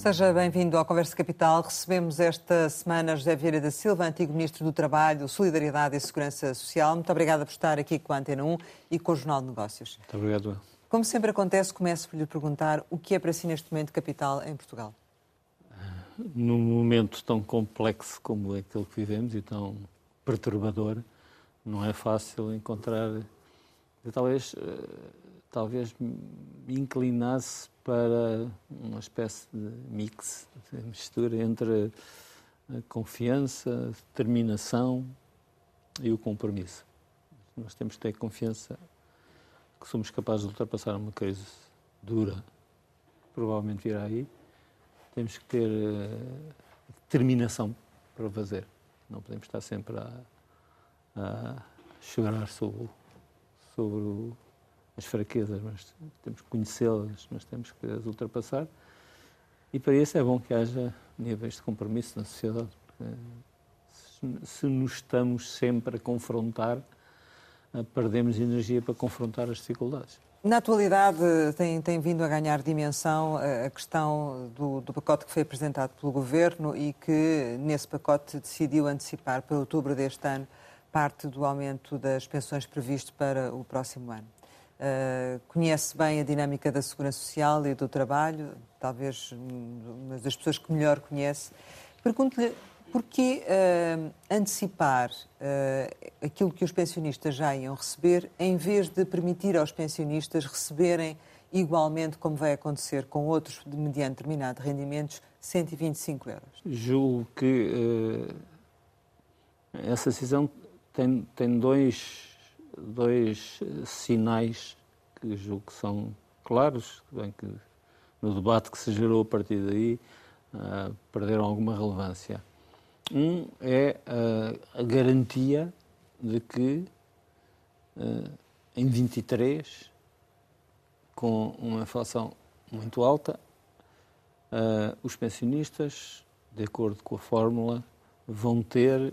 Seja bem-vindo ao Conversa Capital. Recebemos esta semana José Vieira da Silva, antigo Ministro do Trabalho, Solidariedade e Segurança Social. Muito obrigada por estar aqui com a Antena 1 e com o Jornal de Negócios. Muito obrigado. Como sempre acontece, começo por lhe perguntar o que é para si neste momento capital em Portugal? Num momento tão complexo como aquele que vivemos e tão perturbador, não é fácil encontrar. Eu talvez, eh, talvez me inclinasse para uma espécie de mix, de mistura entre a confiança, a determinação e o compromisso. Nós temos que ter confiança que somos capazes de ultrapassar uma crise dura, provavelmente virá aí. Temos que ter uh, determinação para fazer. Não podemos estar sempre a, a chorar sobre, sobre o, as fraquezas, mas temos que conhecê-las, mas temos que as ultrapassar. E para isso é bom que haja níveis de compromisso na sociedade, se, nos estamos sempre a confrontar, perdemos energia para confrontar as dificuldades. Na atualidade tem, tem vindo a ganhar dimensão a questão do, do, pacote que foi apresentado pelo Governo e que nesse pacote decidiu antecipar para outubro deste ano parte do aumento das pensões previsto para o próximo ano. Uh, conhece bem a dinâmica da segurança social e do trabalho, talvez uma das pessoas que melhor conhece. Pergunto-lhe Porquê uh, antecipar uh, aquilo que os pensionistas já iam receber, em vez de permitir aos pensionistas receberem igualmente, como vai acontecer com outros, de mediante determinado rendimentos, 125 euros? Julgo que essa decisão tem, tem dois, dois sinais que julgo que são claros, bem que no debate que se gerou a partir daí perderam alguma relevância. Um é a, a garantia de que uh, em 23, com uma inflação muito alta, uh, os pensionistas, de acordo com a fórmula, vão ter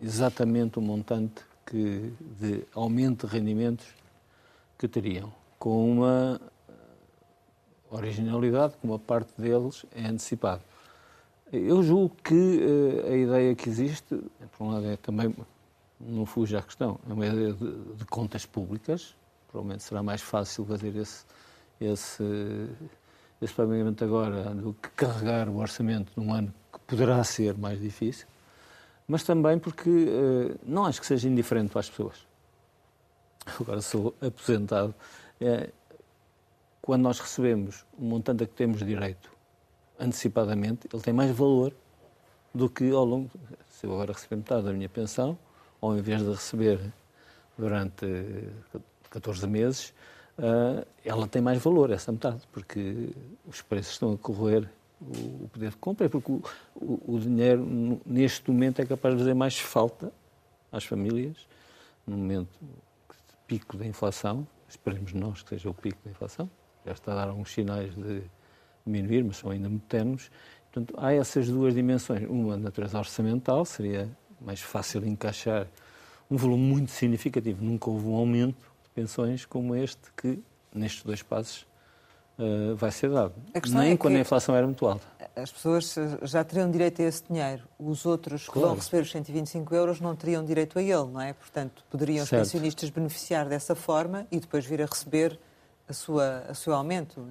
exatamente o montante que, de aumento de rendimentos que teriam, com uma originalidade que uma parte deles é antecipada. Eu julgo que uh, a ideia que existe, por um lado, é também, não fuja à questão, é uma ideia de, de, contas públicas, provavelmente será mais fácil fazer esse, esse, esse pagamento agora do que carregar o orçamento num ano que poderá ser mais difícil, mas também porque uh, não acho que seja indiferente para as pessoas. Agora sou aposentado. É, quando nós recebemos o montante a que temos direito antecipadamente, ele tem mais valor do que ao longo. Se eu agora receber metade da minha pensão, ou em vez de receber durante 14 meses, uh, ela tem mais valor, essa metade, porque os preços estão a correr o, poder de compra, porque o, o, o, dinheiro, neste momento, é capaz de fazer mais falta às famílias, no momento de pico da inflação, esperemos nós que seja o pico da inflação, já está a dar alguns sinais de diminuir, mas são ainda muito tenues. Portanto, há essas duas dimensões. Uma, de natureza orçamental, seria mais fácil encaixar um volume muito significativo. Nunca houve um aumento de pensões como este, que nestes dois passos uh, vai ser dado. Nem é quando a inflação era muito alta. As pessoas já teriam direito a esse dinheiro. Os outros que claro. vão receber os 125 euros não teriam direito a ele, não é? Portanto, poderiam certo. os pensionistas beneficiar dessa forma e depois vir a receber a sua, a seu aumento.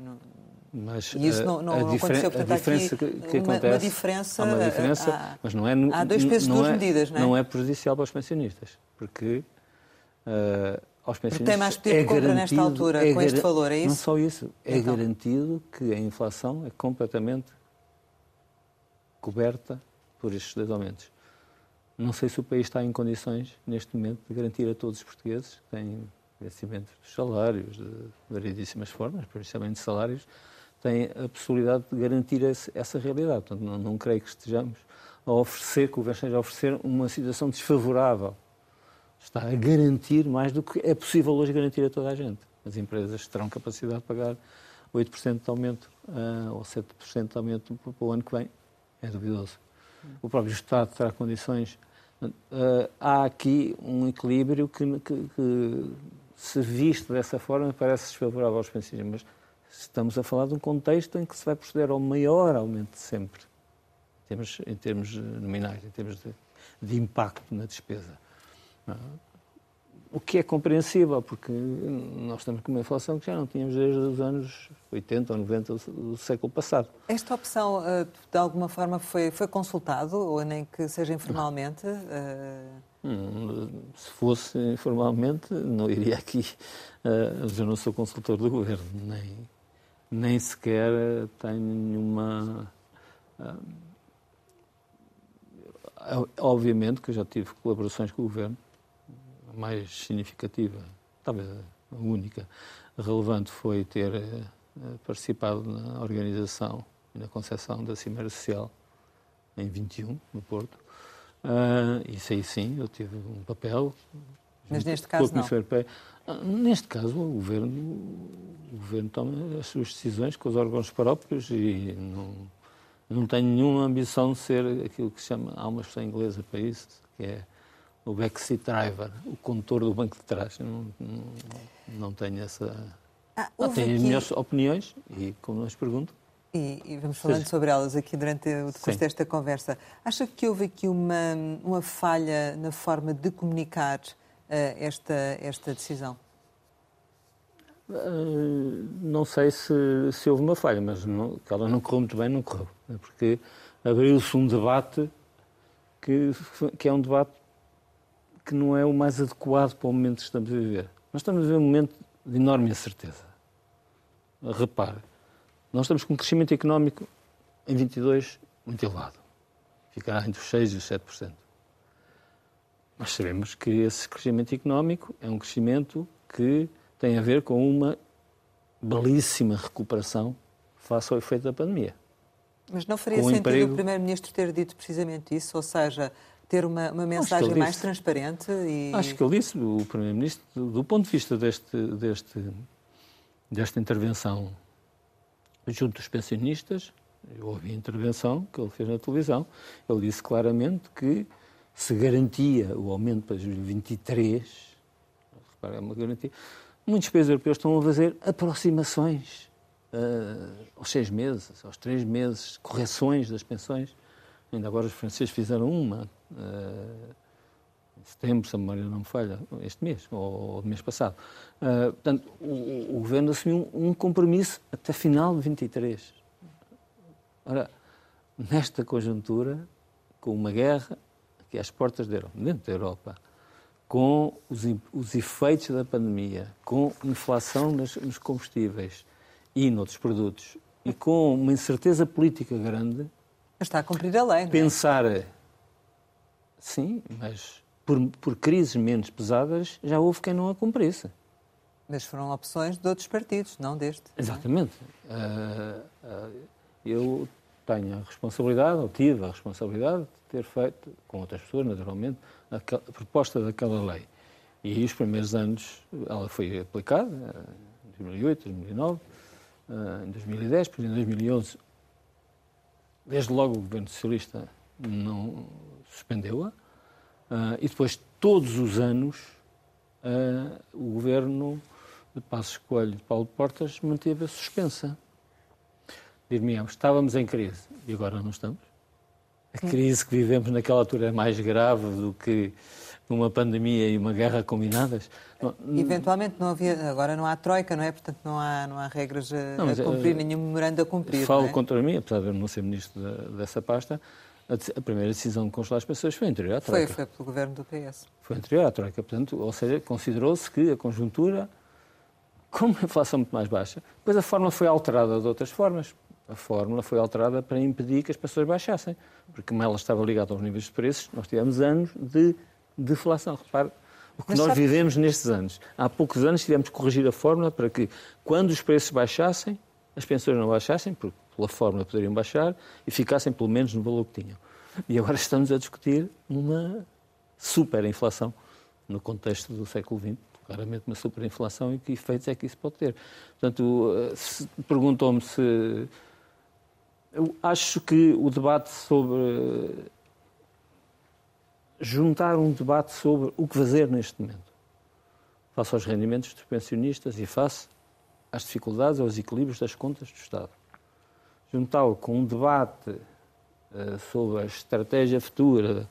Mas e isso não, não, a, não aconteceu, portanto, a diferença que, que uma, acontece, uma diferença, há uma diferença, há, mas não é, há dois pesos, duas é, medidas, não é? Não é prejudicial para os pensionistas, porque uh, aos pensionistas porque tem mais poder é de compra nesta altura, é com este valor, é isso? Não só isso, é então. garantido que a inflação é completamente coberta por estes dois aumentos. Não sei se o país está em condições, neste momento, de garantir a todos os portugueses que têm vencimento dos salários, de variedíssimas formas, principalmente de salários, tem a possibilidade de garantir essa realidade. Portanto, não, não creio que estejamos a oferecer, que o governo esteja a oferecer uma situação desfavorável. Está a garantir mais do que é possível hoje garantir a toda a gente. As empresas terão capacidade de pagar 8% de aumento uh, ou 7% de aumento para o ano que vem. É duvidoso. O próprio Estado terá condições. Uh, há aqui um equilíbrio que, que, que, se visto dessa forma, parece desfavorável aos pensionistas. Mas estamos a falar de um contexto em que se vai proceder ao maior aumento de sempre, em termos, em termos nominais, em termos de, de impacto na despesa. O que é compreensível, porque nós estamos com uma inflação que já não tínhamos desde os anos 80 ou 90 do século passado. Esta opção, eh, de alguma forma, foi, foi consultado, ou nem que seja informalmente? Hum, se fosse informalmente, não iria aqui. Uh, eu não sou consultor do governo, nem, nem sequer tenho nenhuma. Uh, obviamente que eu já tive colaborações com o governo mais significativa, talvez a única relevante, foi ter eh, participado na organização e na concepção da Cimeira Social em 21, no Porto. Uh, isso aí sim, eu tive um papel. Mas neste caso não? Europeia. Uh, neste caso, o governo, o governo toma as suas decisões com os órgãos próprios e não, não tenho nenhuma ambição de ser aquilo que se chama, há uma expressão inglesa para isso, que é o backseat driver, o condutor do banco de trás. Não, não, não tenho essa. Ah, não, tenho aqui... as minhas opiniões e, como nos perguntam. E, e, vamos falando Seja. sobre elas aqui durante o decurso desta conversa. Acha que houve aqui uma, uma falha na forma de comunicar uh, esta, esta decisão? Uh, não sei se, se houve uma falha, mas não, que ela não correu muito bem, não correu. Porque abriu-se um debate que, que é um debate que não é o mais adequado para o momento que estamos a viver. Nós estamos a viver um momento de enorme incerteza. Repare, nós estamos com um crescimento económico em 22 muito elevado. Ficará entre os 6% e os 7%. Nós sabemos que esse crescimento económico é um crescimento que tem a ver com uma belíssima recuperação face ao efeito da pandemia. Mas não faria sentido emprego... o Primeiro-Ministro ter dito precisamente isso? Ou seja, ter uma, uma mensagem mais disse, transparente? E... Acho que ele disse, o Primeiro-Ministro, do, do, ponto de vista deste, deste, desta intervenção junto dos pensionistas, eu ouvi a intervenção que ele fez na televisão, ele disse claramente que se garantia o aumento para 2023, repara, é uma garantia, muitos países europeus estão a fazer aproximações uh, aos seis meses, aos três meses, correções das pensões. Ainda agora os franceses fizeram uma, uh, em setembro, se a memória não me falha, este mês, ou, o mês passado. Uh, portanto, o, o, Governo assumiu um, um compromisso até final de 23. Ora, nesta conjuntura, com uma guerra que é às portas da Europa, dentro da Europa, com os, os efeitos da pandemia, com inflação nos, nos combustíveis e noutros produtos, e com uma incerteza política grande, mas está a cumprir a lei, não é? Pensar, sim, mas por, por crises menos pesadas já houve quem não a cumprisse. Mas foram opções de outros partidos, não deste. Exatamente. Não é? uh, uh, eu tenho a responsabilidade, ou tive a responsabilidade de ter feito, com outras pessoas, naturalmente, a, proposta daquela lei. E os primeiros anos ela foi aplicada, em 2008, 2009, em 2010, depois em 2011 Desde logo o governo socialista não suspendeu-a uh, e depois, todos os anos, uh, o governo de Passos Coelho de Paulo Portas manteve a suspensa. Dir-me, estávamos em crise e agora não estamos. A crise que vivemos naquela altura é mais grave do que uma pandemia e uma guerra combinadas. Eventualmente não havia, agora não há troika, não é? Portanto não há, não há regras a, não, mas, a cumprir, uh, nenhum memorando a cumprir. Falo é? contra mim, apesar de eu não ser ministro dessa pasta, a, a, primeira decisão de congelar as pessoas foi anterior à troika. Foi, foi pelo governo do PS. Foi anterior à troika, portanto, ou seja, considerou-se que a conjuntura, com uma inflação muito mais baixa, depois a fórmula foi alterada de outras formas. A fórmula foi alterada para impedir que as pessoas baixassem, porque como ela estava ligada aos níveis de preços, nós tivemos anos de deflação. Repare, o que Mas nós sabe... vivemos nestes anos. Há poucos anos tivemos que corrigir a fórmula para que, quando os preços baixassem, as pensões não baixassem, porque pela fórmula poderiam baixar, e ficassem pelo menos no valor que tinham. E agora estamos a discutir uma superinflação no contexto do século XX. Claramente uma superinflação e que efeitos é que isso pode ter. Portanto, perguntou-me se... Eu acho que o debate sobre juntar um debate sobre o que fazer neste momento, face aos rendimentos dos pensionistas e face às dificuldades, aos equilíbrios das contas do Estado. Juntá-lo com um debate uh, sobre a estratégia futura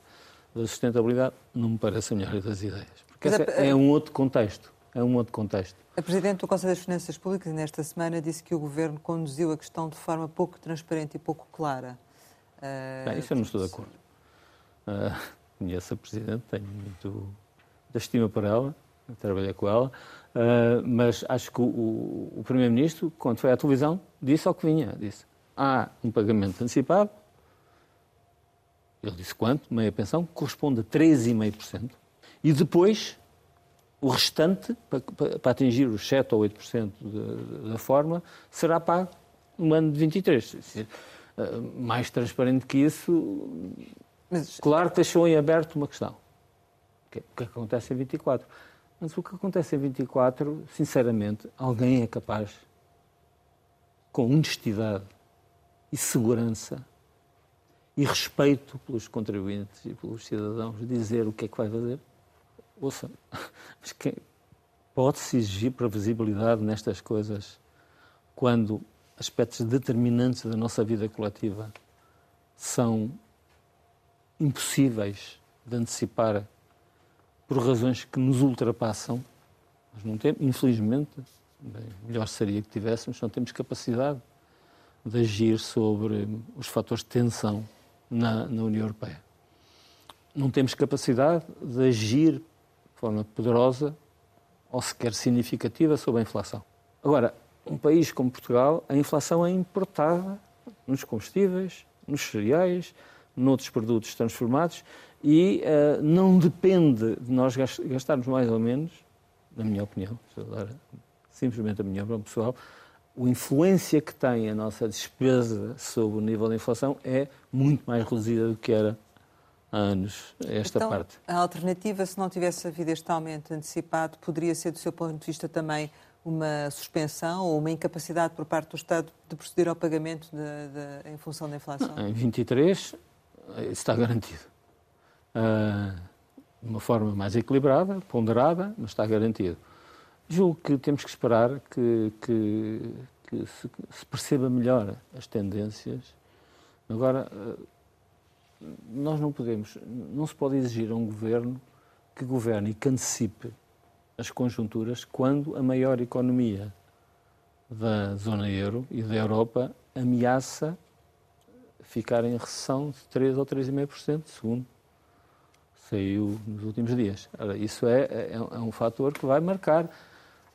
da sustentabilidade não me parece a melhor das ideias. Porque é, é um outro contexto. É um outro contexto. A Presidente do Conselho das Finanças Públicas, nesta semana, disse que o Governo conduziu a questão de forma pouco transparente e pouco clara. Uh, Bem, isso eu não estou de acordo. Uh, conheço a Presidente, tenho muito da estima para ela, trabalhei com ela, uh, mas acho que o, o Primeiro-Ministro, quando foi à televisão, disse ao que vinha. Disse, há um pagamento antecipado, ele disse quanto? Meia pensão, corresponde a 3,5%. E depois, o restante, para, para, atingir os 7 ou 8% da, da forma, será pago no ano de 23. Mais transparente que isso, Mas... claro que deixou em aberto uma questão. O que, é, que acontece em 24? Mas o que acontece em 24, sinceramente, alguém é capaz, com honestidade e segurança, e respeito pelos contribuintes e pelos cidadãos dizer o que é que vai fazer? Ouça, mas quem pode-se exigir previsibilidade nestas coisas quando aspectos determinantes da nossa vida coletiva são impossíveis de antecipar por razões que nos ultrapassam? Nós não temos, infelizmente, bem, melhor seria que tivéssemos, não temos capacidade de agir sobre os fatores de tensão na, na União Europeia. Não temos capacidade de agir de forma poderosa ou sequer significativa sobre a inflação. Agora, um país como Portugal, a inflação é importada nos combustíveis, nos cereais, noutros produtos transformados e uh, não depende de nós gastarmos mais ou menos, na minha opinião, dar simplesmente a minha opinião pessoal, a influência que tem a nossa despesa sobre o nível da inflação é muito mais reduzida do que era há anos, esta então, parte. A alternativa, se não tivesse havido este aumento antecipado, poderia ser, do seu ponto de vista, também uma suspensão ou uma incapacidade por parte do Estado de proceder ao pagamento de, de, em função da inflação? Não, em 23, isso está garantido. Uh, de uma forma mais equilibrada, ponderada, mas está garantido. Julgo que temos que esperar que, que, que se, se, perceba melhor as tendências. Agora, eh, nós não podemos, não se pode exigir a um governo que governe e que antecipe as conjunturas quando a maior economia da zona euro e da Europa ameaça ficar em recessão de 3 ou 3,5%, segundo saiu nos últimos dias. Ora, isso é, é, é um fator que vai marcar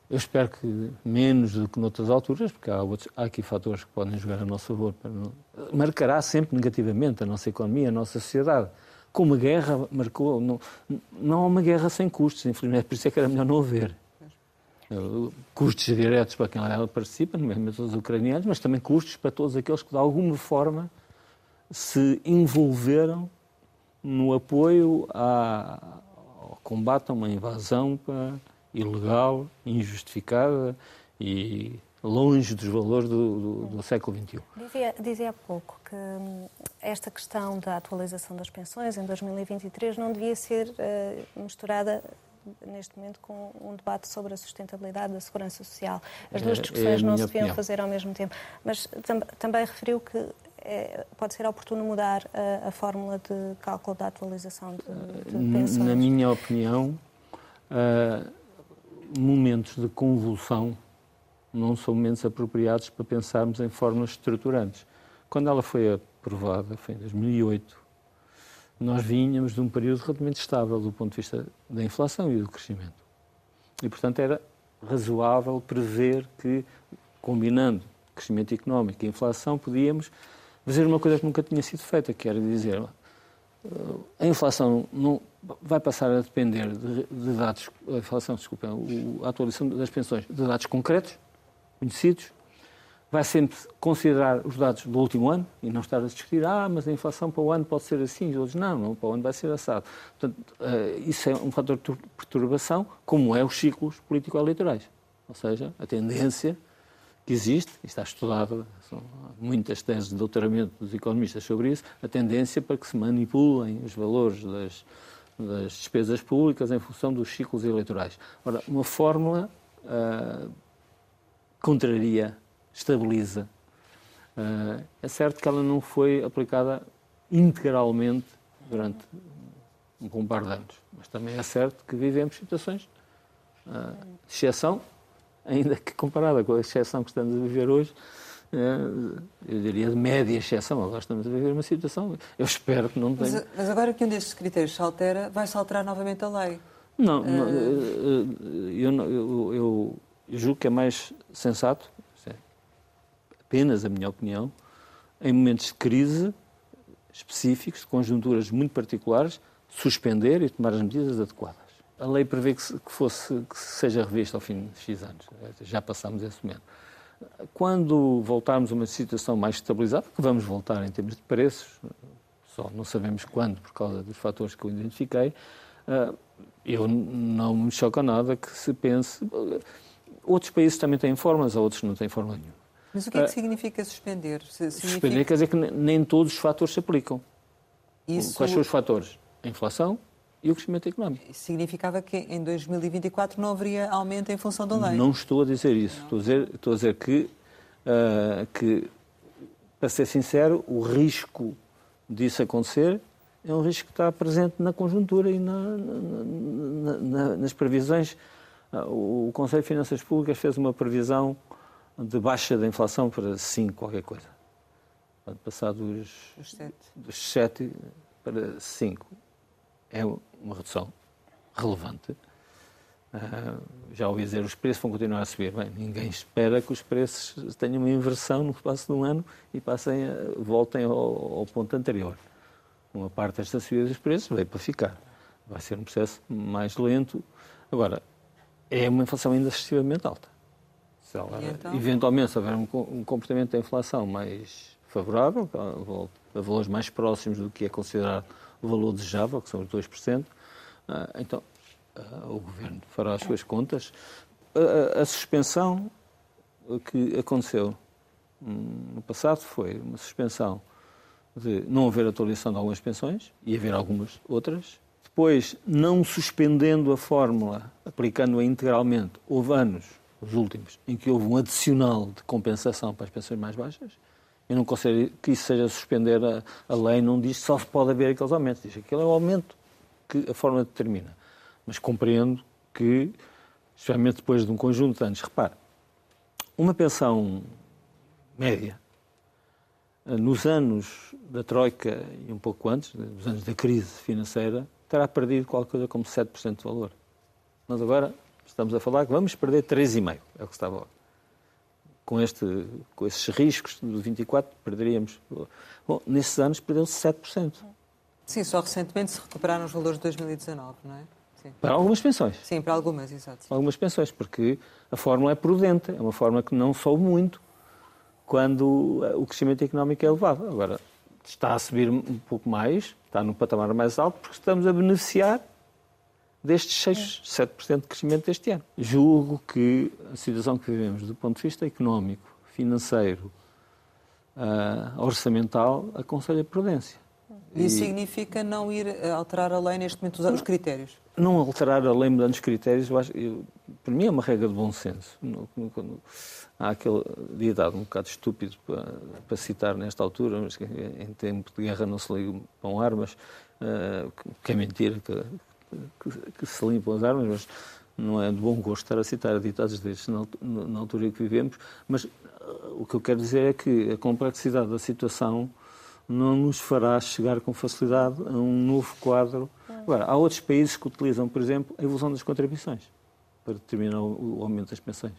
eu espero que menos do que noutras alturas, porque há, outros, há aqui fatores que podem jogar a nosso favor. Não... Marcará sempre negativamente a nossa economia, a nossa sociedade. Como a guerra marcou, não, não há uma guerra sem custos, infelizmente, por isso é que era melhor não haver. Custos diretos para quem lá participa, nomeadamente os ucranianos, mas também custos para todos aqueles que, de alguma forma, se envolveram no apoio a, ao combate a uma invasão para ilegal, injustificada e longe dos valores do, do, do século XXI. Dizia, dizia há pouco que hum, esta questão da atualização das pensões em 2023 não devia ser uh, misturada neste momento com um debate sobre a sustentabilidade da segurança social. As duas é, discussões é não se deviam opinião. fazer ao mesmo tempo. Mas tam também referiu que é, pode ser oportuno mudar a, a, fórmula de cálculo da atualização de, de pensões. Na minha opinião, uh, momentos de convulsão não são momentos apropriados para pensarmos em formas estruturantes. Quando ela foi aprovada, foi em 2008, nós vínhamos de um período relativamente estável do ponto de vista da inflação e do crescimento. E, portanto, era razoável prever que, combinando crescimento económico e inflação, podíamos fazer uma coisa que nunca tinha sido feita, que era dizer a inflação não vai passar a depender de, de dados, a inflação, desculpa, a atualização das pensões, de dados concretos, conhecidos, vai sempre considerar os dados do último ano e não estar a discutir, ah, mas a inflação para o ano pode ser assim, e outros não, não, para o ano vai ser assado. Portanto, uh, isso é um fator de perturbação, como é os ciclos político-eleitorais. Ou seja, a tendência que existe, e está estudado, são muitas teses de doutoramento dos economistas sobre isso, a tendência para que se manipulem os valores das, das despesas públicas em função dos ciclos eleitorais. Ora, uma fórmula uh, contraria, estabiliza. Uh, é certo que ela não foi aplicada integralmente durante um bom par de anos, mas também é certo que vivemos situações uh, de exceção, ainda que comparada com a exceção que estamos a viver hoje, uh, eu diria de média exceção. Agora estamos a viver uma situação, eu espero que não tenha. Mas, mas agora que um destes critérios se altera, vai-se alterar novamente a lei. Não, não eu, eu, eu, julgo que é mais sensato, apenas a minha opinião, em momentos de crise específicos, de conjunturas muito particulares, suspender e tomar as medidas adequadas. A lei prevê que, se, que, fosse, que seja revista ao fim de X anos. Já passámos esse momento. Quando voltarmos a uma situação mais estabilizada, que vamos voltar em termos de preços, só não sabemos quando, por causa dos fatores que eu identifiquei, ah, eu não me choca nada que se pense. Outros países também têm formas, outros não têm forma nenhuma. Mas o que é que ah, significa suspender? Significa... Suspender quer dizer que nem todos os fatores se aplicam. Isso... Quais são os fatores? A inflação e o crescimento económico. Isso significava que em 2024 não haveria aumento em função da lei? Não estou a dizer isso. Estou a dizer, estou a dizer que, uh, que, para ser sincero, o risco disso acontecer é um risco que está presente na conjuntura e na, na, na, nas previsões. Ah, o Conselho de Finanças Públicas fez uma previsão de baixa da inflação para 5, qualquer coisa. Pode passar dos, dos 7 para 5. É uma redução relevante. Uh, já ouvi dizer os preços vão continuar a subir. Bem, ninguém espera que os preços tenham uma inversão no espaço de um ano e passem voltem ao, ao ponto anterior. Uma parte desta subida dos preços veio para ficar. Vai ser um processo mais lento. Agora, é uma inflação ainda excessivamente alta. Se ela, então? eventualmente, se houver um comportamento da inflação mais favorável, a valores mais próximos do que é considerado o valor desejável, que são os 2%, ah, então ah, o Governo fará as suas contas. A, a suspensão que aconteceu hum, no passado foi uma suspensão de não haver atualização de algumas pensões e haver algumas outras. Depois, não suspendendo a fórmula, aplicando-a integralmente, houve anos, os últimos, em que houve um adicional de compensação para as pensões mais baixas. Eu não considero que isso seja suspender a, a lei, não diz só se pode haver aqueles aumentos. Diz que aquele é o aumento que a fórmula determina. Mas compreendo que, especialmente depois de um conjunto de anos, repare, uma pensão média nos anos da Troika e um pouco antes, nos anos da crise financeira, terá perdido qualquer coisa como 7% de valor. Nós agora estamos a falar que vamos perder 3,5%, é o que estava. Com, este, com esses riscos do 24, perderíamos. Bom, nesses anos perdeu-se 7%. Sim, só recentemente se recuperaram os valores de 2019, não é? Sim. Para algumas pensões. Sim, para algumas, exato. Algumas pensões, porque a fórmula é prudente, é uma fórmula que não soube muito quando o crescimento económico é elevado. Agora, está a subir um pouco mais, está no patamar mais alto, porque estamos a beneficiar destes 6, 7% de crescimento deste ano. Julgo que a situação que vivemos do ponto de vista económico, financeiro, uh, orçamental, aconselha prudência. Isso e... significa não ir alterar a lei neste momento, usar os critérios? Não alterar a lei mudando os critérios, eu acho, eu, para mim é uma regra de bom senso. No, no, no, há aquele ditado um bocado estúpido para, para, citar nesta altura, mas que em tempo de guerra não se limpam armas, uh, que é mentira que, que, que, se limpam as armas, mas não é de bom gosto estar a citar ditados destes na, na altura em que vivemos, mas uh, o que eu quero dizer é que a complexidade da situação não nos fará chegar com facilidade a um novo quadro. Agora, há outros países que utilizam, por exemplo, a evolução das contribuições para determinar o aumento das pensões.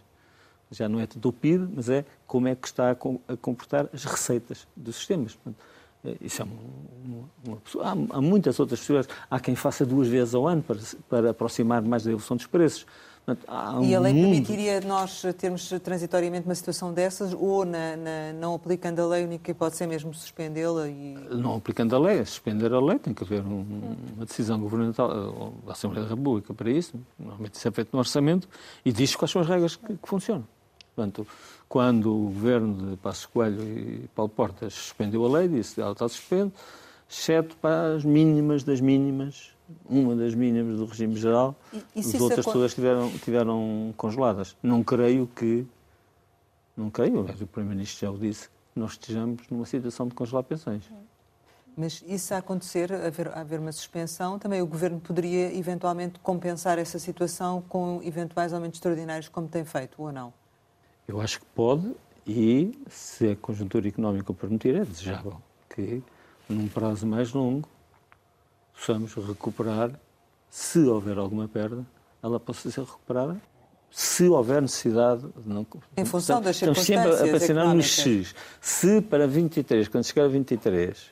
Já não é tanto o PIB, mas é como é que está a comportar as receitas dos sistemas. Eh, isso é uma, uma, há, há, muitas outras pessoas. Há quem faça duas vezes ao ano para, para aproximar mais da evolução dos preços. Um e a lei mundo... permitiria nós termos transitoriamente uma situação dessas ou, na, na, não aplicando a lei, a única hipótese é mesmo suspendê-la? E... Não aplicando a lei, é suspender a lei, tem que haver um, uma decisão governamental da Assembleia da República para isso. Normalmente isso é feito no orçamento e diz quais são as regras que, que funcionam. Portanto, quando o governo de Passos Coelho e Paulo Portas suspendeu a lei, disse ela está suspende, exceto para as mínimas das mínimas, uma das mínimas do regime geral, e, as outras todas tiveram, tiveram congeladas. Não creio que Não creio, aliás, o Primeiro-Ministro já o disse, que nós estejamos numa situação de congelar pensões. Mas isso a acontecer, haver, haver uma suspensão, também o Governo poderia eventualmente compensar essa situação com eventuais aumentos extraordinários, como tem feito, ou não? Eu acho que pode e, se a conjuntura económica o permitir, é desejável que, num prazo mais longo, possamos recuperar, se houver alguma perda, ela possa ser recuperada se houver necessidade. Não, em função das circunstâncias Estamos sempre a pensionar nos X. Se para 23, quando chegar a 23, uh,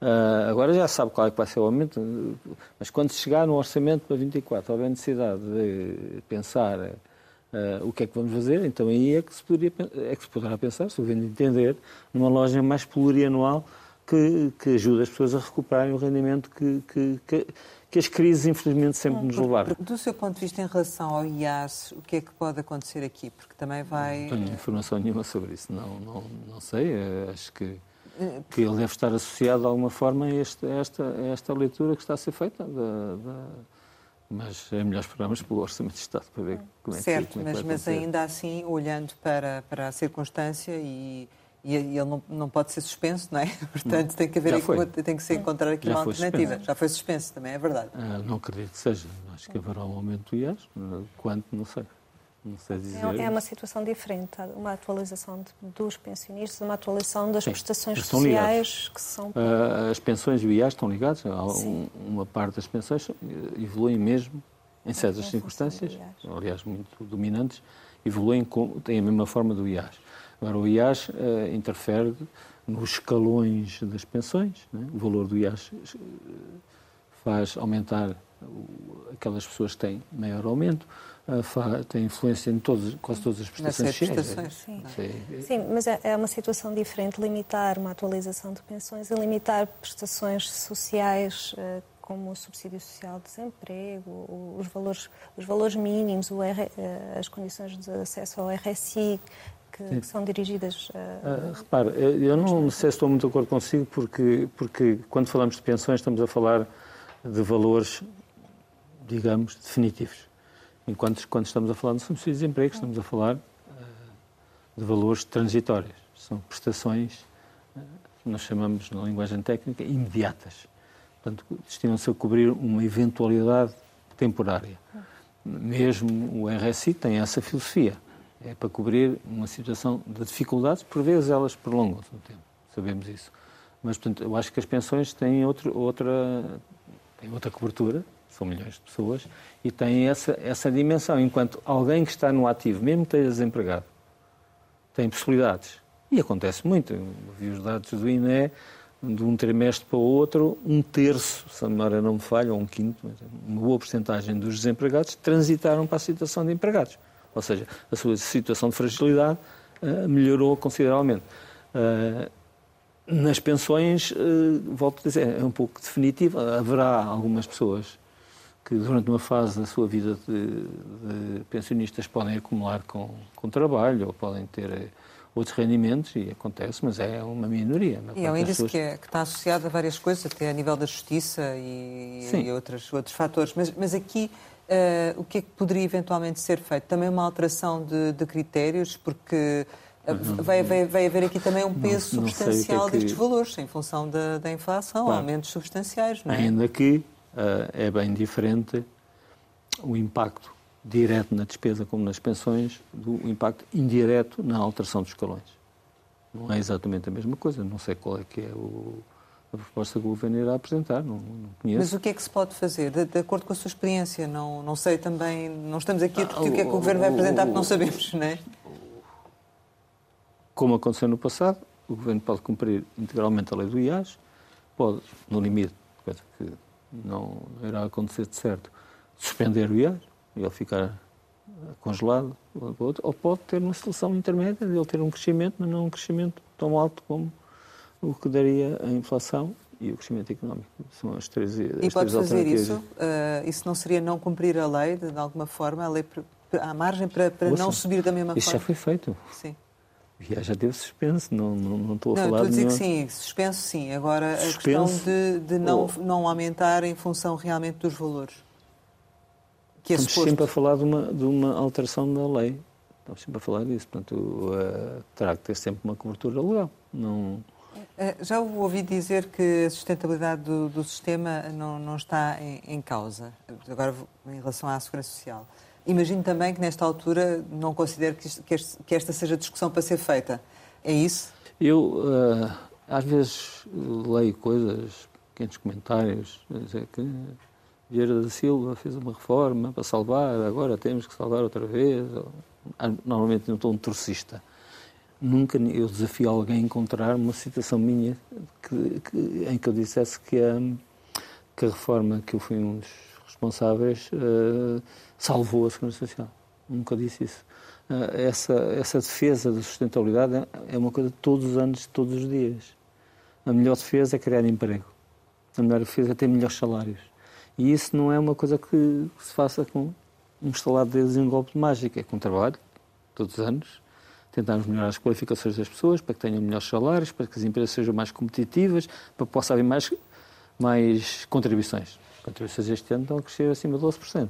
ah, agora já sabe qual é que vai ser o aumento, mas quando chegar no orçamento para 24 houver necessidade de pensar uh, o que é que vamos fazer, então aí é que se, poderia, é que se poderá pensar, se o governo entender, numa loja mais plurianual que, que ajude as pessoas a recuperarem o rendimento que, que, que que as crises, infelizmente, sempre nos levaram. Do seu ponto de vista, em relação ao IAS, o que é que pode acontecer aqui? Porque também vai. Não tenho informação nenhuma sobre isso, não, não, não sei. Eh, acho que, que ele deve estar associado de alguma forma a, este, a esta, a esta leitura que está a ser feita. Da, da... Mas é melhor esperarmos pelo Orçamento de Estado para ver como é certo, que, como é que mas, mas ainda assim, olhando para, para a circunstância e e ele não, não pode ser suspenso, não é? Portanto, tem que, haver aqui, tem que ser encontrar aqui Já uma alternativa. Suspenso. Já foi suspenso também, é verdade. Ah, não acredito que seja. Acho que haverá um aumento do IAS. Quanto, não sei. Não sei dizer. É, é uma situação diferente. Uma atualização de, dos pensionistas, uma atualização das Sim, prestações sociais que são. Uh, as pensões e o IAS estão ligados. Um, uma parte das pensões evoluem mesmo em certas circunstâncias, aliás, muito dominantes, evoluem com, têm a mesma forma do IAS. Agora, o IAS uh, interfere nos escalões das pensões. Né? O valor do IAS eh, faz aumentar aquelas pessoas que têm maior aumento, tem influência em todas, quase todas as prestações sociais. Sim. Sim. sim, mas é, é uma situação diferente limitar uma atualização de pensões e limitar prestações sociais uh, como o subsídio social de desemprego, os valores, os valores mínimos, R, as condições de acesso ao RSI, que, que são dirigidas a. Uh, repare, eu não sei se estou muito de acordo consigo, porque, porque quando falamos de pensões estamos a falar de valores, digamos, definitivos. Enquanto quando estamos a falar de subsídio de desemprego, estamos a falar uh, de valores transitórios. São prestações, uh, nós chamamos na linguagem técnica, imediatas. Portanto, destinam-se a cobrir uma eventualidade temporária. Mesmo o RSI tem essa filosofia é para cobrir uma situação de dificuldades, por vezes elas prolongam-se no tempo, sabemos isso. Mas, portanto, eu acho que as pensões têm outro, outra, têm outra cobertura, são milhões de pessoas, e têm essa, essa dimensão. Enquanto alguém que está no ativo, mesmo que esteja desempregado, tem possibilidades. E acontece muito. Eu vi os dados do INE, de um trimestre para o outro, um terço, se a memória não me falha, ou um quinto, uma boa porcentagem dos desempregados transitaram para a situação de empregados. Ou seja, a sua situação de fragilidade uh, melhorou consideravelmente. Uh, nas pensões, uh, volto a dizer, é um pouco definitiva. Haverá algumas pessoas que durante uma fase da sua vida de, de pensionistas podem acumular com, com trabalho ou podem ter outros rendimentos e acontece, mas é uma minoria. E é um índice pessoas... que, é, que, está associado a várias coisas, até a nível da justiça e, e outros, outros fatores. Mas, mas aqui Uh, o que é que poderia eventualmente ser feito? Também uma alteração de, de critérios, porque uh, vai, vai, vai, haver aqui também um peso não, não substancial que é que... destes valores, em função da, da inflação, claro. aumentos substanciais, não é? Ainda que é bem diferente o impacto direto na despesa como nas pensões do impacto indireto na alteração dos escalões. Não é exatamente a mesma coisa, não sei qual é que é o a proposta que o governo irá apresentar, não, não conheço. Mas o que é que se pode fazer, de, de, acordo com a sua experiência? Não, não sei também, não estamos aqui a discutir ah, o que é que o governo vai apresentar, porque não sabemos, não é? Como aconteceu no passado, o governo pode cumprir integralmente a lei do IAS, pode, no limite, coisa que não irá acontecer de certo, suspender o IAS e ele ficar congelado, ou pode ter uma solução intermédia de ele ter um crescimento, mas não um crescimento tão alto como o que daria a inflação e o crescimento económico. São as três as E pode fazer isso? Uh, isso não seria não cumprir a lei, de, de alguma forma? A lei há margem para, para Ouça, não subir da mesma isso forma? Isso já foi feito. Sim. Já, já teve suspenso, não, não, não estou a não, falar estou a dizer que sim, suspenso sim. Agora, suspenso, a questão de, de não, ou... não aumentar em função realmente dos valores. Que é Estamos suposto... sempre a falar de uma, de uma alteração da lei. Estamos sempre a falar disso. Portanto, uh, terá que ter sempre uma cobertura legal. Não... Eh, já ouvi dizer que a sustentabilidade do, do sistema não, não está em, em, causa, agora em relação à segurança social. Imagino também que nesta altura não considero que, isto, que, este, que esta seja discussão para ser feita. É isso? Eu, uh, às vezes, leio coisas, pequenos comentários, dizer que Vieira da Silva fez uma reforma para salvar, agora temos que salvar outra vez. Ah, normalmente não um torcista. Nunca eu desafio alguém a encontrar uma citação minha que, que, em que eu dissesse que a, que a reforma que eu fui um dos responsáveis uh, salvou a Segurança Social. Nunca disse isso. Uh, essa, essa defesa da sustentabilidade é, é uma coisa de todos os anos, de todos os dias. A melhor defesa é criar emprego. A melhor defesa é ter melhores salários. E isso não é uma coisa que se faça com um estalar de dedos um golpe de mágica. É com trabalho, todos os anos, tentarmos melhorar as qualificações das pessoas para que tenham melhores salários, para que as empresas sejam mais competitivas, para que possa haver mais, mais contribuições. Contribuições este ano estão a crescer acima de 12%.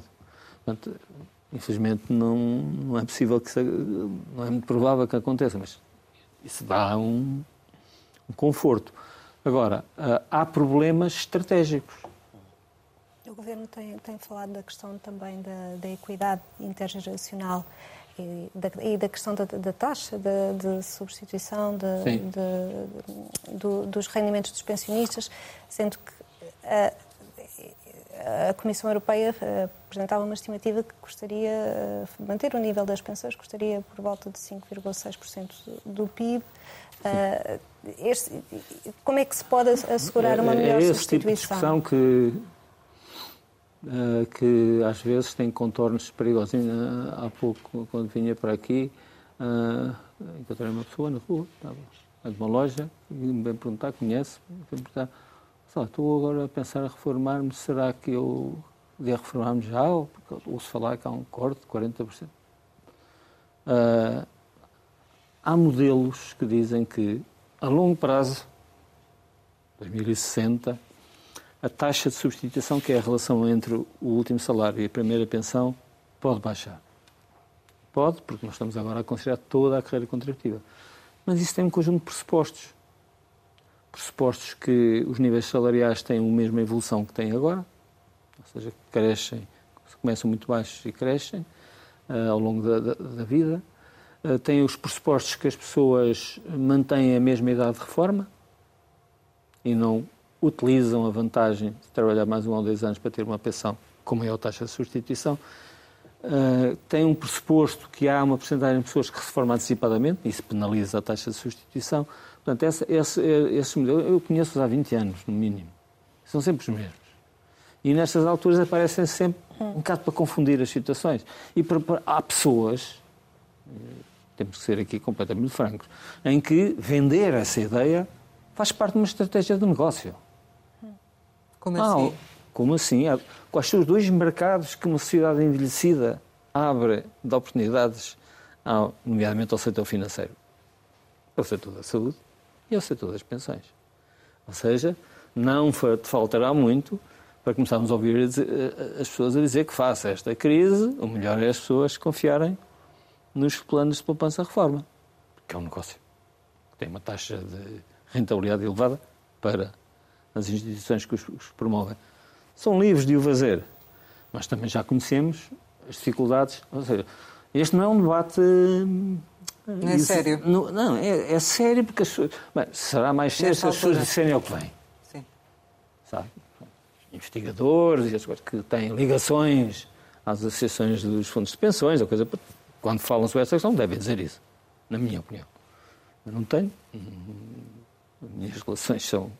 Portanto, infelizmente não, não é possível que não é muito provável que aconteça, mas isso dá um, um conforto. Agora, ah, há problemas estratégicos. O Governo tem, tem falado da questão também da, da equidade intergeracional e da, e da questão da, da taxa de, de substituição de, do, dos rendimentos dos pensionistas, sendo que a, a Comissão Europeia eh, apresentava uma estimativa que gostaria de eh, manter o nível das pensões, gostaria por volta de 5,6% do PIB. Uh, este, como é que se pode assegurar uma melhor é, é esse substituição? Tipo de discussão que que às vezes tem contornos perigosos. Há pouco, quando vinha para aqui, encontrei uma pessoa na rua, estava a de uma loja, e me perguntar, conhece, me perguntar, estou agora a pensar a reformar-me, será que eu devia reformar-me já? Ou porque ouço falar que há um corte de 40%. Uh, há modelos que dizem que, a longo prazo, 2060, a taxa de substituição, que é a relação entre o último salário e a primeira pensão, pode baixar. Pode, porque nós estamos agora a considerar toda a carreira contributiva. Mas isso tem um conjunto de pressupostos. Pressupostos que os níveis salariais têm a mesma evolução que têm agora, ou seja, crescem, começam muito baixos e crescem uh, ao longo da, da, da vida. Uh, tem os pressupostos que as pessoas mantêm a mesma idade de reforma e não utilizam a vantagem de trabalhar mais um ou dois anos para ter uma pensão com maior taxa de substituição. Uh, tem um pressuposto que há uma porcentagem de pessoas que se reformam antecipadamente, isso penaliza a taxa de substituição. Portanto, esse, esse, esse modelo eu conheço há 20 anos, no mínimo. São sempre os mesmos. E nestas alturas aparecem sempre um bocado para confundir as situações. E para, para, há pessoas, temos que ser aqui completamente francos, em que vender essa ideia faz parte de uma estratégia de negócio. Como assim? Ah, como assim? Quais são os dois mercados que uma sociedade envelhecida abre de oportunidades, ao, nomeadamente ao setor financeiro? É o setor da saúde e é o setor das pensões. Ou seja, não faltará muito para começarmos a ouvir as pessoas a dizer que face a esta crise, o melhor é as pessoas confiarem nos planos de poupança-reforma, que é um negócio que tem uma taxa de rentabilidade elevada para as instituições que os, promovem, são livres de o fazer. Mas também já conhecemos as dificuldades. Ou seja, este não é um debate. Não é isso, sério? Não, não é, é, sério porque as, bem, será mais sério se as pessoas disserem o que vem. Sim. Sabe? Investigadores que têm ligações às associações dos fundos de pensões, ou coisa, quando falam sobre essa questão, devem dizer isso, na minha opinião. Eu não tenho. As minhas relações são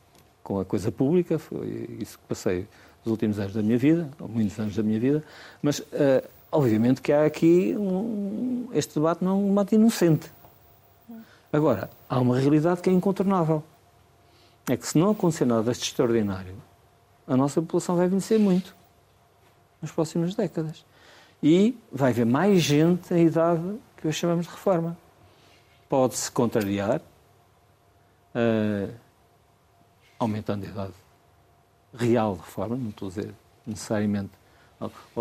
com a coisa pública, foi isso que passei os últimos anos da minha vida, ou muitos anos da minha vida, mas uh, obviamente que há aqui um, este debate não é um debate inocente. Agora, há uma realidade que é incontornável. É que se não acontecer nada deste extraordinário, a nossa população vai vencer muito nas próximas décadas. E vai haver mais gente em idade que hoje chamamos de reforma. Pode-se contrariar. Uh, aumentando a idade real de reforma, não estou a dizer necessariamente,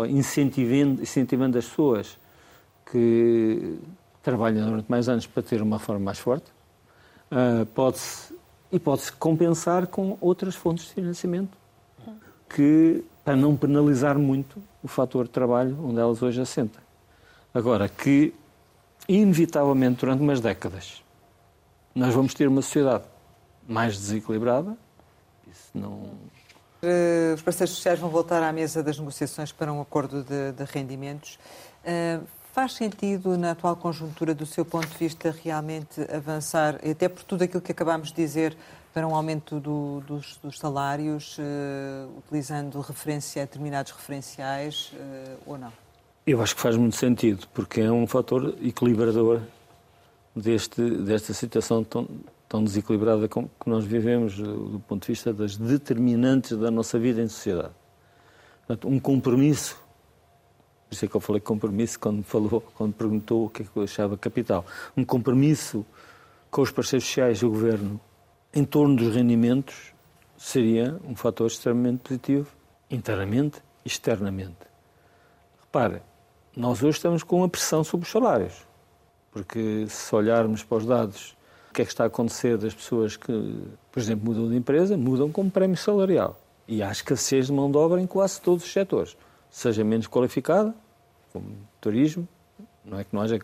incentivando, incentivando as pessoas que trabalha durante mais anos para ter uma reforma mais forte. Uh, pode-se, e pode-se compensar com outras fontes de financiamento que, para não penalizar muito o fator de trabalho onde elas hoje assentam. Agora, que inevitavelmente durante umas décadas nós vamos ter uma sociedade mais desequilibrada, isso não... Eh, os parceiros sociais vão voltar à mesa das negociações para um acordo de, de rendimentos. Uh, faz sentido, na atual conjuntura, do seu ponto de vista, realmente avançar, até por tudo aquilo que acabámos de dizer, para um aumento do, dos, dos, salários, uh, utilizando referência, determinados referenciais, uh, ou não? Eu acho que faz muito sentido, porque é um fator equilibrador deste, desta situação tão, tão desequilibrada como que nós vivemos, eh, do ponto de vista das determinantes da nossa vida em sociedade. Portanto, um compromisso, por isso é que eu falei compromisso quando, falou, quando perguntou o que é que eu achava capital, um compromisso com os parceiros sociais do Governo em torno dos rendimentos seria um fator extremamente positivo, internamente e externamente. Repare, nós hoje estamos com uma pressão sobre os salários, porque se olharmos para os dados, o que é que está a acontecer das pessoas que, por exemplo, mudam de empresa, mudam como prémio salarial. E há escassez de mão de obra em quase todos os setores, seja menos qualificada, como turismo, não é que não haja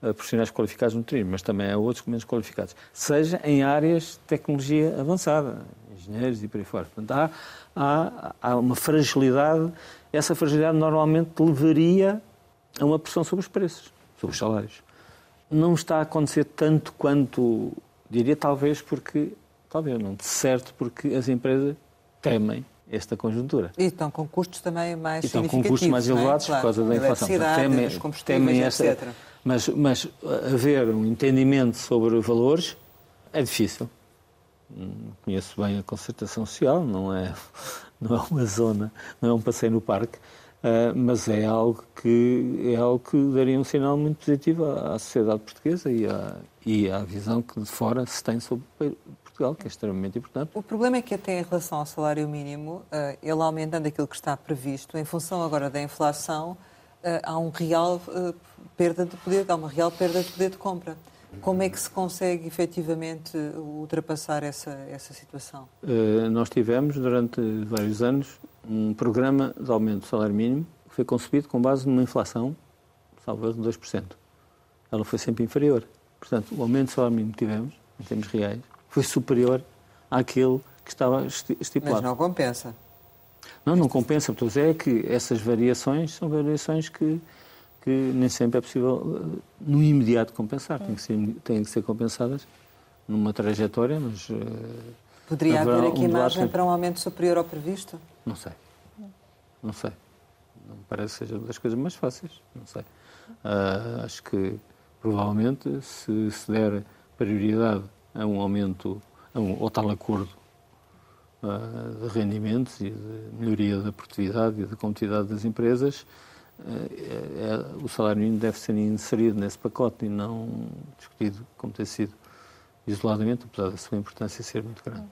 profissionais qualificados no turismo, mas também há outros menos qualificados, seja em áreas de tecnologia avançada, engenheiros e por aí fora. Portanto, há, há, há uma fragilidade, essa fragilidade normalmente levaria a uma pressão sobre os preços, sobre os salários. Não está a acontecer tanto quanto, diria talvez porque, talvez não, de certo, porque as empresas temem esta conjuntura. E estão com custos também mais e estão com custos mais é? elevados é? claro. por causa da inflação. Temem, temem esta, etc. Mas, mas haver um entendimento sobre valores é difícil. Conheço bem a concertação social, não é, não é uma zona, não é um passeio no parque, uh, mas é algo, que, é algo que daria um sinal muito positivo à, sociedade portuguesa e à, e à visão que de fora se tem sobre Portugal, que é extremamente importante. O problema é que até em relação ao salário mínimo, uh, ele aumentando aquilo que está previsto, em função agora da inflação, uh, há um real perda de poder, há uma real perda de poder de compra. Como é que se consegue efetivamente ultrapassar essa, essa situação? Uh, nós tivemos durante vários anos um programa de aumento do salário mínimo que foi concebido com base numa inflação, salvo de 2%. Ela foi sempre inferior. Portanto, o aumento do salário mínimo que tivemos, em termos reais, foi superior àquele que estava estipulado. Mas não compensa. Não, não compensa. Estou a dizer é que essas variações são variações que que nem sempre é possível, eh, no imediato, compensar. Tem que ser, têm que ser compensadas numa trajetória, mas. Eh, Poderia haver aqui um margem para um aumento superior ao previsto? Não sei. Não sei. Não me parece que seja uma das coisas mais fáceis. Não sei. Uh, acho que, provavelmente, se se der prioridade a um aumento, a um, ao tal acordo uh, de rendimentos e de melhoria da produtividade e da competitividade das empresas, o salário mínimo deve ser inserido nesse pacote e não discutido como tem sido isoladamente, apesar da sua importância ser muito grande.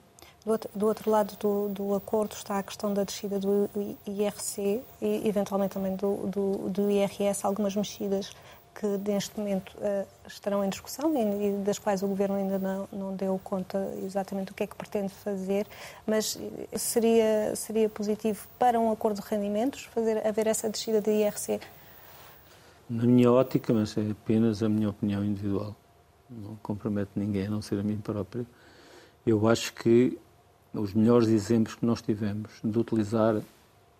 Do outro, do outro lado do, do, acordo está a questão da descida do IRC e, eventualmente, também do, do, do IRS, algumas mexidas que neste momento uh, estarão em discussão e, das quais o Governo ainda não, não deu conta exatamente do que é que pretende fazer, mas seria, seria positivo para um acordo de rendimentos fazer, haver essa descida de IRC? Na minha ótica, mas é apenas a minha opinião individual, não compromete ninguém a não ser a mim próprio, eu acho que os melhores exemplos que nós tivemos de utilizar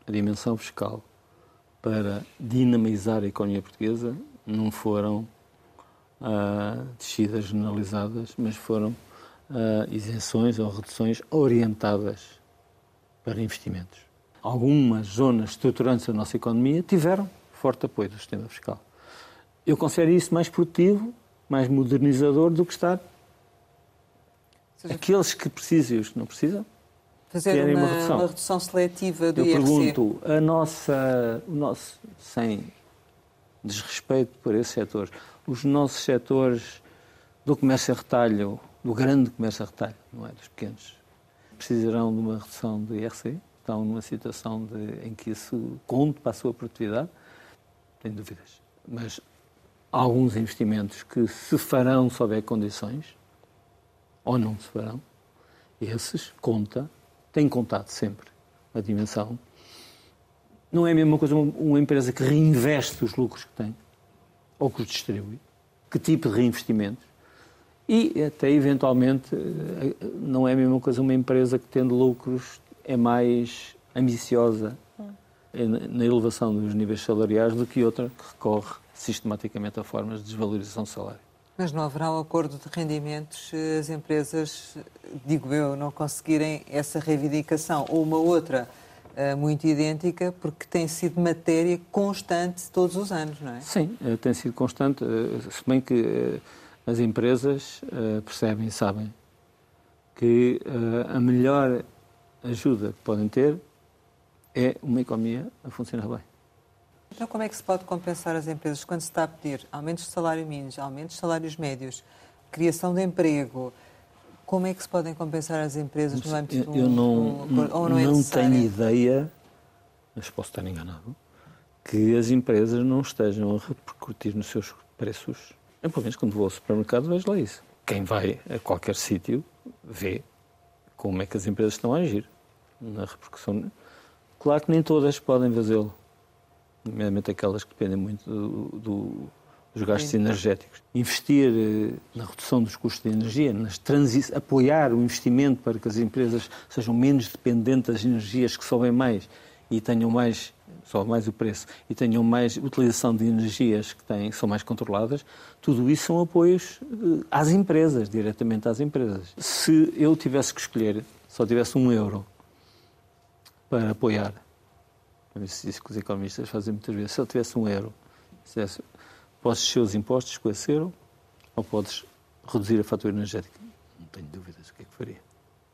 a dimensão fiscal para dinamizar a economia portuguesa não foram uh, descidas generalizadas, mas foram uh, isenções ou reduções orientadas para investimentos. Algumas zonas estruturantes da nossa economia tiveram forte apoio do sistema fiscal. Eu considero isso mais produtivo, mais modernizador do que estar seja, aqueles que precisam e os que não precisam. Fazer uma, uma, redução. uma redução seletiva do Eu IRC. pergunto, a nossa, o nosso, sem desrespeito por esses setores. Os nossos setores do comércio a retalho, do grande comércio a retalho, não é dos pequenos, precisarão de uma redução do IRC, estão numa situação de, em que isso conte para a sua produtividade, tenho dúvidas. Mas alguns investimentos que se farão se houver condições, ou não se farão, esses conta, tem contado sempre a dimensão. Não é a mesma coisa uma empresa que reinveste os lucros que tem, ou que os distribui. Que tipo de reinvestimentos? E até eventualmente eh, não é a mesma coisa uma empresa que tendo lucros é mais ambiciosa na elevação dos níveis salariais do que outra que recorre sistematicamente a formas de desvalorização do salário. Mas não haverá um acordo de rendimentos se as empresas, digo eu, não conseguirem essa reivindicação ou uma outra muito idêntica, porque tem sido matéria constante todos os anos, não é? Sim, uh, tem sido constante, uh, se bem que as empresas percebem e sabem que a melhor ajuda que podem ter é uma economia a funcionar bem. Então, como é que se pode compensar as empresas quando se está a pedir aumentos de salário mínimos, aumentos de salários médios, criação de emprego? Como é que se podem compensar as empresas no âmbito eu, eu não, de um, ou não, é não tenho ideia, mas posso estar enganado, que as empresas não estejam a repercutir nos seus preços. Eu, pelo menos, quando vou ao supermercado, vejo lá isso. Quem vai a qualquer sítio vê como é que as empresas estão a agir na repercussão. Claro que nem todas podem fazê-lo nomeadamente aquelas que dependem muito do, do, dos gastos energéticos. Investir eh, na redução dos custos de energia, apoiar o investimento para que as empresas sejam menos dependentes das energias que sobem mais e tenham mais sobe mais o preço e tenham mais utilização de energias que têm, são mais controladas, tudo isso são apoios eh, às empresas, diretamente às empresas. Se eu tivesse que escolher, só tivesse um euro para apoiar isso que os economistas fazem muitas vezes. Se ele tivesse um euro, dissesse, podes descer os impostos com esse euro ou podes reduzir a fatura energética? Não tenho dúvidas o que é que faria.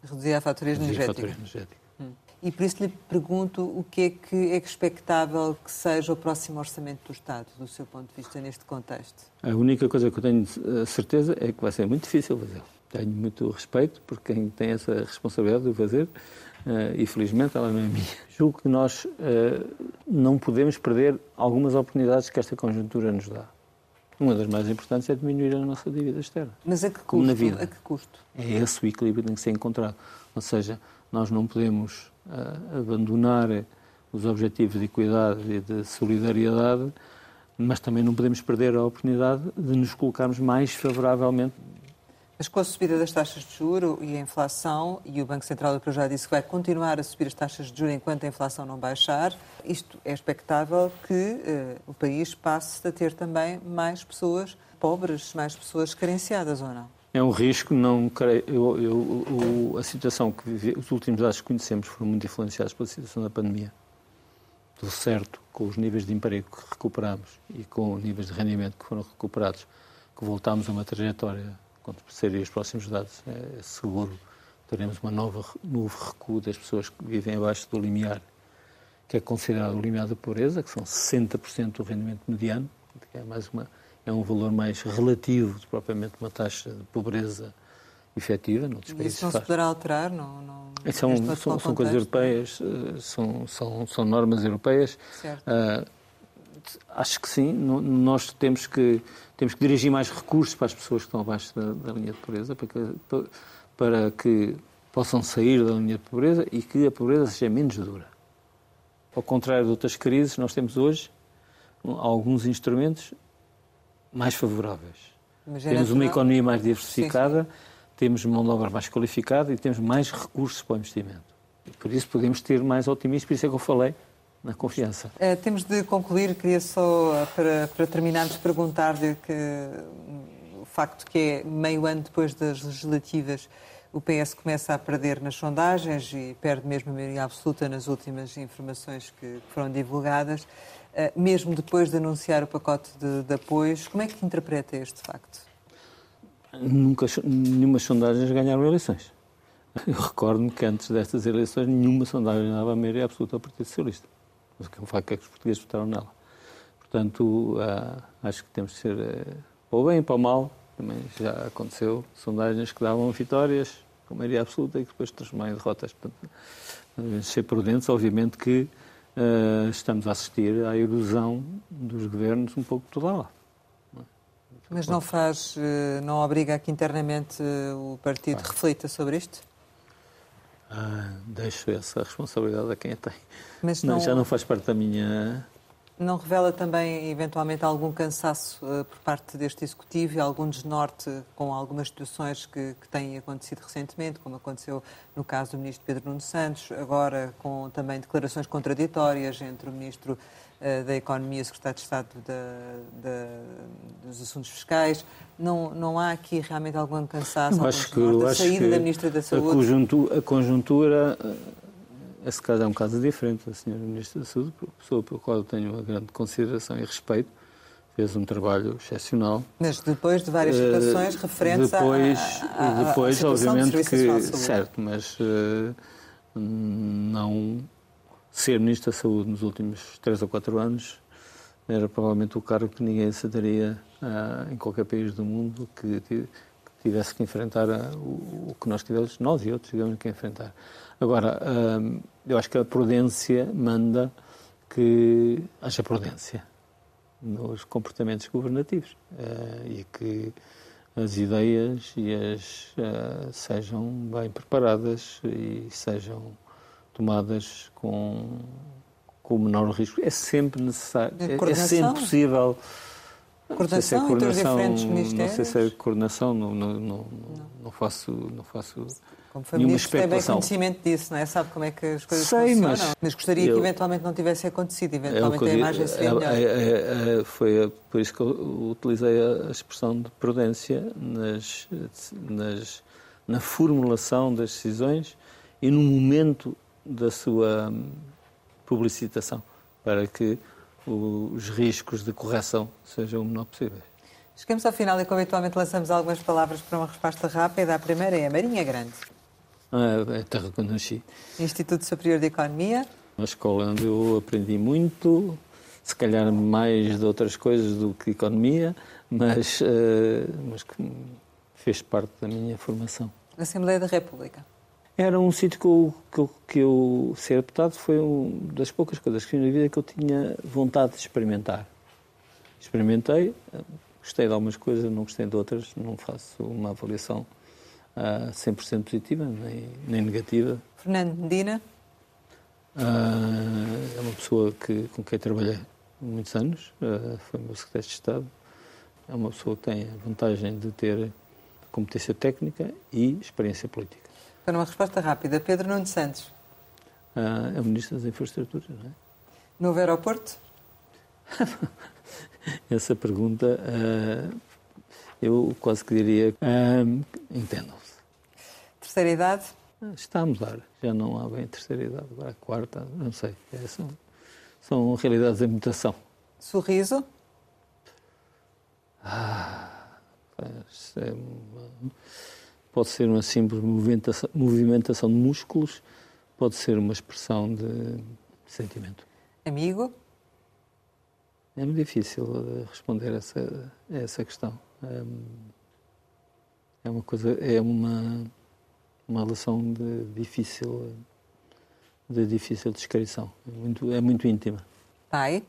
Reduzir a fatura Reduzir energética? A fatura energética. Hum. E por isso lhe pergunto o que é que é expectável que seja o próximo orçamento do Estado, do seu ponto de vista, neste contexto? A única coisa que eu tenho eh, certeza é que vai ser muito difícil fazer. Tenho muito respeito por quem tem essa responsabilidade de o fazer, uh, e felizmente ela não é minha. Julgo que nós uh, não podemos perder algumas oportunidades que esta conjuntura nos dá. Uma das mais importantes é diminuir a nossa dívida externa. Mas a que custo? Na vida. A que custo? É esse o equilíbrio que tem que ser encontrado. Ou seja, nós não podemos uh, abandonar os objetivos de equidade e de solidariedade, mas também não podemos perder a oportunidade de nos colocarmos mais favoravelmente mas com a subida das taxas de juro e a inflação, e o Banco Central Europeu já disse que vai continuar a subir as taxas de juro enquanto a inflação não baixar, isto é expectável que uh, o país passe a ter também mais pessoas pobres, mais pessoas carenciadas ou não? É um risco, não creio. Eu, eu, a situação que vive, os últimos dados que conhecemos foram muito influenciados pela situação da pandemia. Do certo, com os níveis de emprego que recuperamos e com os níveis de rendimento que foram recuperados, que voltámos a uma trajetória quando saírem os próximos dados, é seguro teremos uma nova novo recuo das pessoas que vivem abaixo do limiar, que é considerado o limiar da pobreza, que são 60% do rendimento mediano, que é mais uma é um valor mais relativo de propriamente uma taxa de pobreza efetiva. Noutros países isso não se poderá alterar? Não, não, são, são, são coisas europeias, eh, são, são, são normas europeias. Certo. Uh, acho que sim. Nós temos que temos que dirigir mais recursos para as pessoas que estão abaixo da, da linha de pobreza, para que, para que possam sair da linha de pobreza e que a pobreza seja menos dura. Ao contrário de outras crises, nós temos hoje alguns instrumentos mais favoráveis. É temos uma economia mais diversificada, sim, sim. temos mão de obra mais qualificada e temos mais recursos para o investimento. E por isso podemos ter mais otimismo, por isso é que eu falei na confiança. Uh, temos de concluir, queria só, eh, para, para terminarmos, perguntar-lhe que o facto que é meio ano depois das legislativas, o PS começa a perder nas sondagens e perde mesmo a maioria absoluta nas últimas informações que foram divulgadas, uh, mesmo depois de anunciar o pacote de, de apoios. Como é que interpreta este facto? Nunca, nenhuma sondagens ganharam eleições. Eu recordo-me que antes destas eleições nenhuma sondagem dava a maioria absoluta ao Partido Socialista mas o que é um facto é que os portugueses votaram nela. Portanto, uh, acho que temos de ser uh, para o bem para o mal. Também já aconteceu sondagens que davam vitórias com maioria absoluta e que depois transformaram em derrotas. Portanto, devemos ser prudentes. Obviamente que uh, estamos a assistir à erosão dos governos um pouco toda lá. Mas não faz, eh, não obriga a que internamente eh, o partido ah. reflita sobre isto? Ah, deixo essa responsabilidade a quem a tem. Mas não... já não faz parte da minha não revela também, eventualmente, algum cansaço uh, por parte deste Executivo e algum desnorte com algumas situações que, que, têm acontecido recentemente, como aconteceu no caso do Ministro Pedro Nuno Santos, agora com também declarações contraditórias entre o Ministro da Economia Secretário de Estado da, da, dos Assuntos Fiscais. Não, não há aqui realmente algum cansaço, acho que, a saída da Ministra da Saúde? A conjuntura, a conjuntura esse caso é um caso diferente. A senhora Ministra da Saúde, pessoa pela qual eu tenho uma grande consideração e respeito, fez um trabalho excepcional. Mas depois de várias eh, situações uh, referentes depois, à, à, Depois, à obviamente que... Certo, mas uh, não ser Ministro da Saúde nos últimos três ou quatro anos era provavelmente o cargo que ninguém se daria uh, em qualquer país do mundo que, tivesse que enfrentar o, o, que nós tivemos, nós e outros tivemos que enfrentar. Agora, hum, eu acho que a prudência manda que haja prudência nos comportamentos governativos uh, e que as ideias e as, uh, sejam bem preparadas e sejam tomadas com, com o menor risco. É sempre necessário, é, é sempre possível. Coordenação, se é coordenação, entre os diferentes ministérios? Não sei se é coordenação, não, não, não, não. não faço, não faço como foi ministro, tem bem conhecimento disso, não é? Sabe como é que as coisas Sei, funcionam. Mas, mas gostaria eu, que eventualmente não tivesse acontecido, eventualmente é a imagem seria melhor. É, é, é, foi por isso que eu utilizei a expressão de prudência nas, nas, na formulação das decisões e no momento da sua publicitação, para que os riscos de correção sejam o menor possível. Chegamos ao final e, como habitualmente, lançamos algumas palavras para uma resposta rápida. A primeira é a Marinha Grande. Ah, é a terra que eu nasci. Instituto Superior de Economia. Uma escola onde eu aprendi muito, se calhar mais de outras coisas do que economia, mas, uh, mas que fez parte da minha formação. Assembleia da República. Era um sítio que eu, que, eu, que eu ser deputado foi uma das poucas coisas que na vida que eu tinha vontade de experimentar. Experimentei, gostei de algumas coisas, não gostei de outras, não faço uma avaliação uh, 100% positiva nem, nem negativa. Fernando Medina? Uh, é uma pessoa que, com quem trabalhei muitos anos, uh, foi meu secretário de Estado. É uma pessoa que tem a vantagem de ter competência técnica e experiência política. Para uma resposta rápida, Pedro Nuno Santos? Uh, é o Ministro das Infraestruturas, não é? Novo aeroporto? Essa pergunta eu quase que diria, uh, entendam-se. Terceira idade? Está a mudar, já não há bem terceira idade, agora a quarta, não sei. É, são, são realidades em mutação. Sorriso? Ah, é uma, pode ser uma simples movimentação, movimentação de músculos, pode ser uma expressão de sentimento. Amigo? É muito difícil eh, responder a essa, essa questão é uma coisa, é uma, uma relação de difícil, de difícil descrição. É muito, é muito íntima. Pai?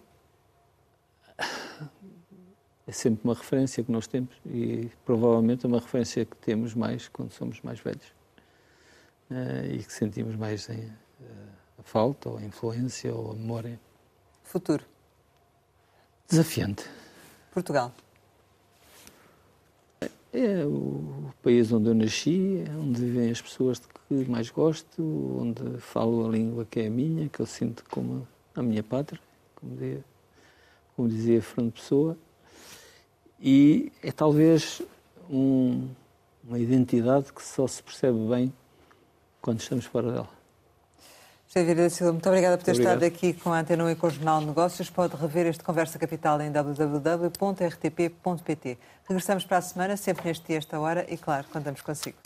É sempre uma referência que nós temos e provavelmente é uma referência que temos mais quando somos mais velhos uh, e que sentimos mais em, uh, a falta, ou a influência, ou a memória. Futuro? Desafiante. Portugal? É o país onde eu nasci, é onde vivem as pessoas que mais gosto, onde falo a língua que é a minha, que eu sinto como a minha pátria, como dizia, como dizia Fernando Pessoa. E é talvez um, uma identidade que só se percebe bem quando estamos fora dela. José Vieira da Silva, muito obrigada por ter estado aqui com a Antena 1 e com o Jornal de Negócios. Pode rever este Conversa Capital em www.rtp.pt. Regressamos para a semana, sempre neste dia, esta hora, e claro, contamos consigo.